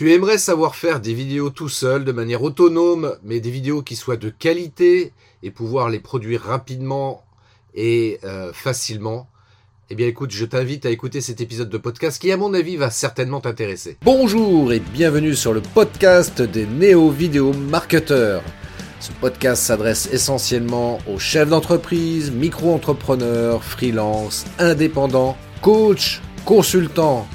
Tu aimerais savoir faire des vidéos tout seul, de manière autonome, mais des vidéos qui soient de qualité et pouvoir les produire rapidement et euh, facilement? Eh bien écoute, je t'invite à écouter cet épisode de podcast qui à mon avis va certainement t'intéresser. Bonjour et bienvenue sur le podcast des néo-vidéo marketeurs. Ce podcast s'adresse essentiellement aux chefs d'entreprise, micro-entrepreneurs, freelance, indépendants, coachs, consultants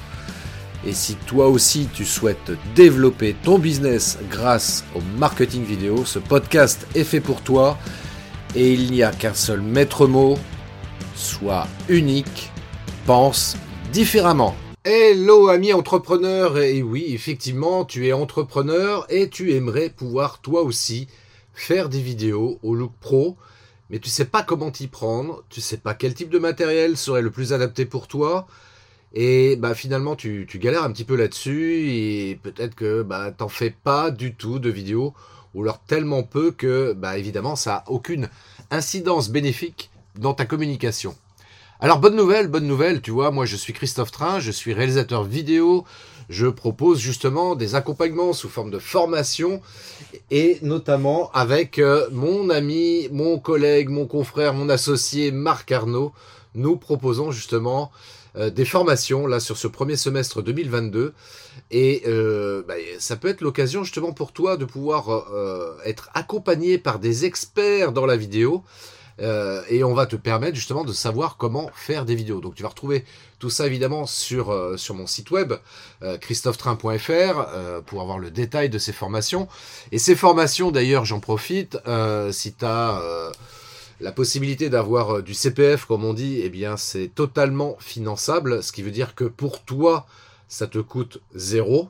et si toi aussi tu souhaites développer ton business grâce au marketing vidéo, ce podcast est fait pour toi. Et il n'y a qu'un seul maître mot, sois unique, pense différemment. Hello amis entrepreneurs, et oui effectivement tu es entrepreneur et tu aimerais pouvoir toi aussi faire des vidéos au look pro, mais tu sais pas comment t'y prendre, tu sais pas quel type de matériel serait le plus adapté pour toi, et bah finalement tu, galères un petit peu là-dessus et peut-être que bah t'en fais pas du tout de vidéos ou alors tellement peu que bah évidemment ça a aucune incidence bénéfique dans ta communication. Alors bonne nouvelle, bonne nouvelle, tu vois, moi je suis Christophe Train, je suis réalisateur vidéo, je propose justement des accompagnements sous forme de formation et notamment avec euh, mon ami, mon collègue, mon confrère, mon associé Marc Arnaud, nous proposons justement euh, des formations là sur ce premier semestre 2022 et euh, bah, ça peut être l'occasion justement pour toi de pouvoir euh, être accompagné par des experts dans la vidéo et on va te permettre justement de savoir comment faire des vidéos. Donc tu vas retrouver tout ça évidemment sur, sur mon site web christophetrain.fr pour avoir le détail de ces formations. Et ces formations d'ailleurs j'en profite si tu as la possibilité d'avoir euh, du CPF, comme on dit, eh bien, c'est totalement finançable, ce qui veut dire que pour toi, ça te coûte zéro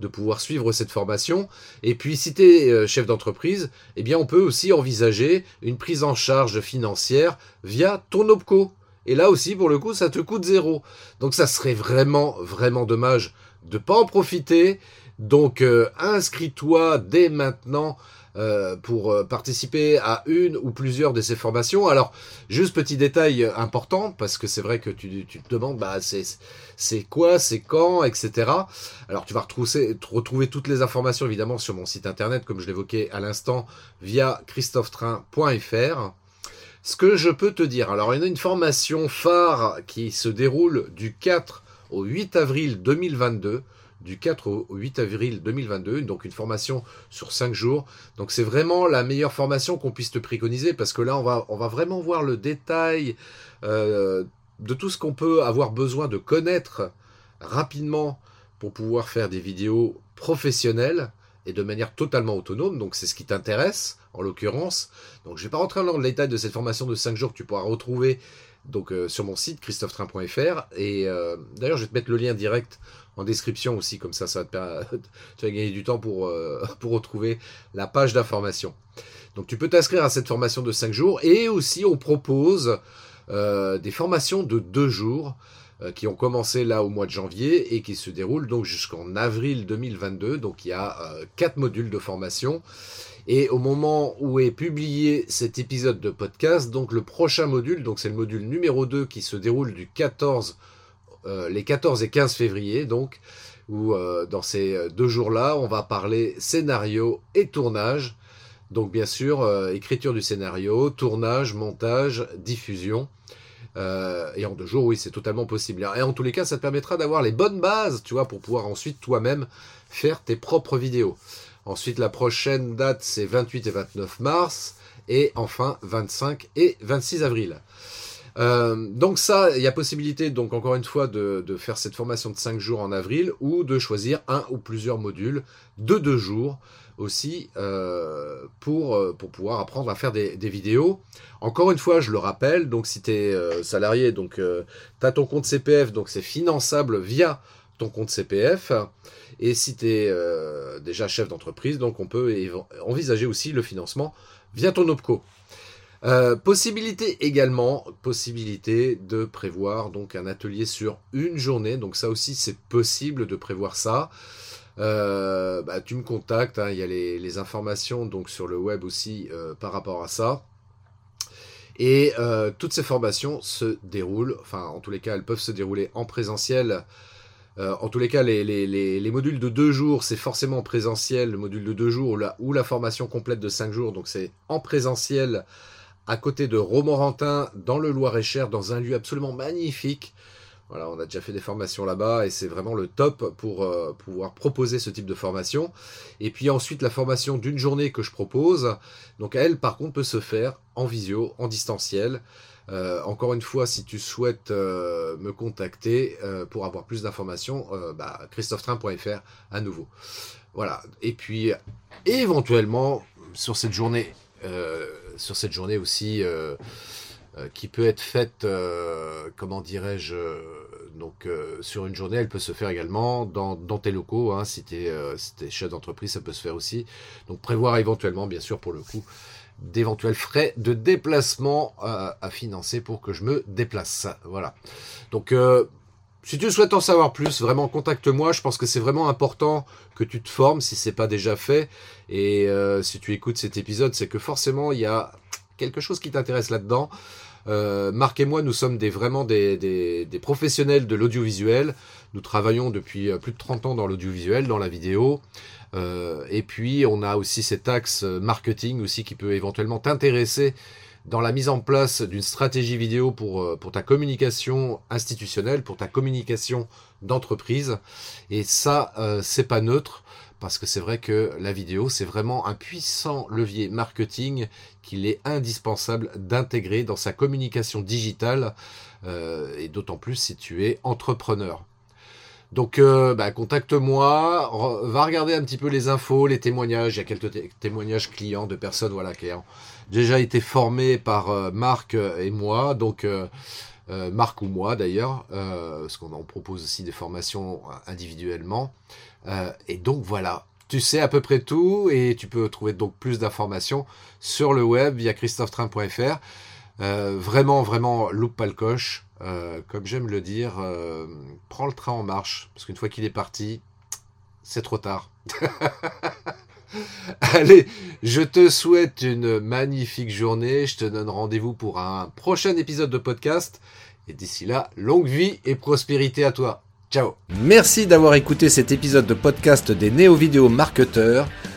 de pouvoir suivre cette formation. Et puis, si tu es euh, chef d'entreprise, eh bien, on peut aussi envisager une prise en charge financière via ton OPCO. Et là aussi, pour le coup, ça te coûte zéro. Donc, ça serait vraiment, vraiment dommage de pas en profiter. Donc, euh, inscris-toi dès maintenant euh, pour euh, participer à une ou plusieurs de ces formations. Alors, juste petit détail important, parce que c'est vrai que tu, te demandes, bah, c'est quoi, c'est quand, etc. Alors, tu vas retrouver, retrouver toutes les informations, évidemment, sur mon site internet, comme je l'évoquais à l'instant, via christophetrain.fr. Ce que je peux te dire, alors il y a une formation phare qui se déroule du 4 au 8 avril 2022 du 4 au 8 avril 2022, donc une formation sur 5 jours. Donc c'est vraiment la meilleure formation qu'on puisse te préconiser parce que là on va, vraiment voir le détail euh, de tout ce qu'on peut avoir besoin de connaître rapidement pour pouvoir faire des vidéos professionnelles et de manière totalement autonome. Donc c'est ce qui t'intéresse en l'occurrence. Donc je ne vais pas rentrer dans le détail de cette formation de 5 jours que tu pourras retrouver donc euh, sur mon site christophetrain.fr et euh, d'ailleurs je vais te mettre le lien direct en description aussi, comme ça, ça va te permettre, tu gagner du temps pour, euh, pour retrouver la page d'information. Donc tu peux t'inscrire à cette formation de 5 jours et aussi on propose des formations de 2 jours qui ont commencé là au mois de janvier et qui se déroulent donc jusqu'en avril 2022. Donc il y a 4 modules de formation. Et au moment où est publié cet épisode de podcast, donc le prochain module, donc c'est le module numéro 2 qui se déroule du 14 euh, les 14 et 15 février, donc, où euh, dans ces euh, deux jours-là, on va parler scénario et tournage. Donc bien sûr, écriture du scénario, tournage, montage, diffusion. Et en deux jours, oui, c'est totalement possible. Et en tous les cas, ça te permettra d'avoir les bonnes bases, tu vois, pour pouvoir ensuite toi-même faire tes propres vidéos. Ensuite, la prochaine date, c'est 28 et 29 mars. Et enfin, 25 et 26 avril. Euh, donc ça, il y a possibilité, donc encore une fois, de, faire cette formation de 5 jours en avril ou de choisir un ou plusieurs modules de 2 jours aussi euh, pour, euh, pour pouvoir apprendre à faire des, vidéos. Encore une fois, je le rappelle, donc si tu es salarié, donc tu as ton compte CPF, donc c'est finançable via ton compte CPF. Et si tu es déjà chef d'entreprise, donc on peut envisager aussi le financement via ton OPCO. Euh, possibilité également, possibilité de prévoir donc un atelier sur une journée. Donc ça aussi c'est possible de prévoir ça. Euh, bah, tu me contactes, hein, il y a les, informations donc sur le web aussi euh, par rapport à ça. Et toutes ces formations se déroulent, enfin en tous les cas elles peuvent se dérouler en présentiel en tous les cas, les, modules de deux jours, c'est forcément en présentiel. Le module de deux jours ou la formation complète de cinq jours, donc c'est en présentiel à côté de Romorantin, dans le Loir-et-Cher, dans un lieu absolument magnifique. Voilà, on a déjà fait des formations là-bas et c'est vraiment le top pour euh, pouvoir proposer ce type de formation. Et puis ensuite, la formation d'une journée que je propose, donc elle, par contre, peut se faire en visio, en distanciel. Euh, encore une fois, si tu souhaites euh, me contacter pour avoir plus d'informations, bah, christophetrain.fr à nouveau. Voilà. Et puis, éventuellement, sur cette journée, sur cette journée aussi euh, qui peut être faite, euh, comment dirais-je, euh, donc sur une journée, elle peut se faire également dans, tes locaux. Hein, si tu es, chef d'entreprise, ça peut se faire aussi. Donc prévoir éventuellement, bien sûr, pour le coup, d'éventuels frais de déplacement à financer pour que je me déplace. Voilà. Donc si tu souhaites en savoir plus, vraiment contacte-moi. Je pense que c'est vraiment important que tu te formes si c'est pas déjà fait. Et si tu écoutes cet épisode, c'est que forcément il y a quelque chose qui t'intéresse là-dedans. Euh, Marc et moi, nous sommes des, vraiment des, professionnels de l'audiovisuel. Nous travaillons depuis euh, plus de 30 ans dans l'audiovisuel, dans la vidéo. Euh, et puis, on a aussi cet axe marketing aussi qui peut éventuellement t'intéresser dans la mise en place d'une stratégie vidéo pour, pour ta communication institutionnelle, pour ta communication d'entreprise. Et ça, c'est pas neutre parce que c'est vrai que la vidéo, c'est vraiment un puissant levier marketing qu'il est indispensable d'intégrer dans sa communication digitale, euh, et d'autant plus si tu es entrepreneur. Donc, euh, bah, contacte-moi, va regarder un petit peu les infos, les témoignages. Il y a quelques témoignages clients de personnes voilà, qui ont déjà été formées par euh, Marc et moi. Donc, Marc ou moi d'ailleurs, parce qu'on en propose aussi des formations individuellement. Euh, et donc voilà, tu sais à peu près tout et tu peux trouver donc plus d'informations sur le web via christophetrain.fr. Euh, vraiment, vraiment, loupe pas le coche. Euh, comme j'aime le dire, prends le train en marche, parce qu'une fois qu'il est parti, c'est trop tard. Allez, je te souhaite une magnifique journée. Je te donne rendez-vous pour un prochain épisode de podcast. Et d'ici là, longue vie et prospérité à toi. Ciao Merci d'avoir écouté cet épisode de podcast des néo-vidéo marketeurs.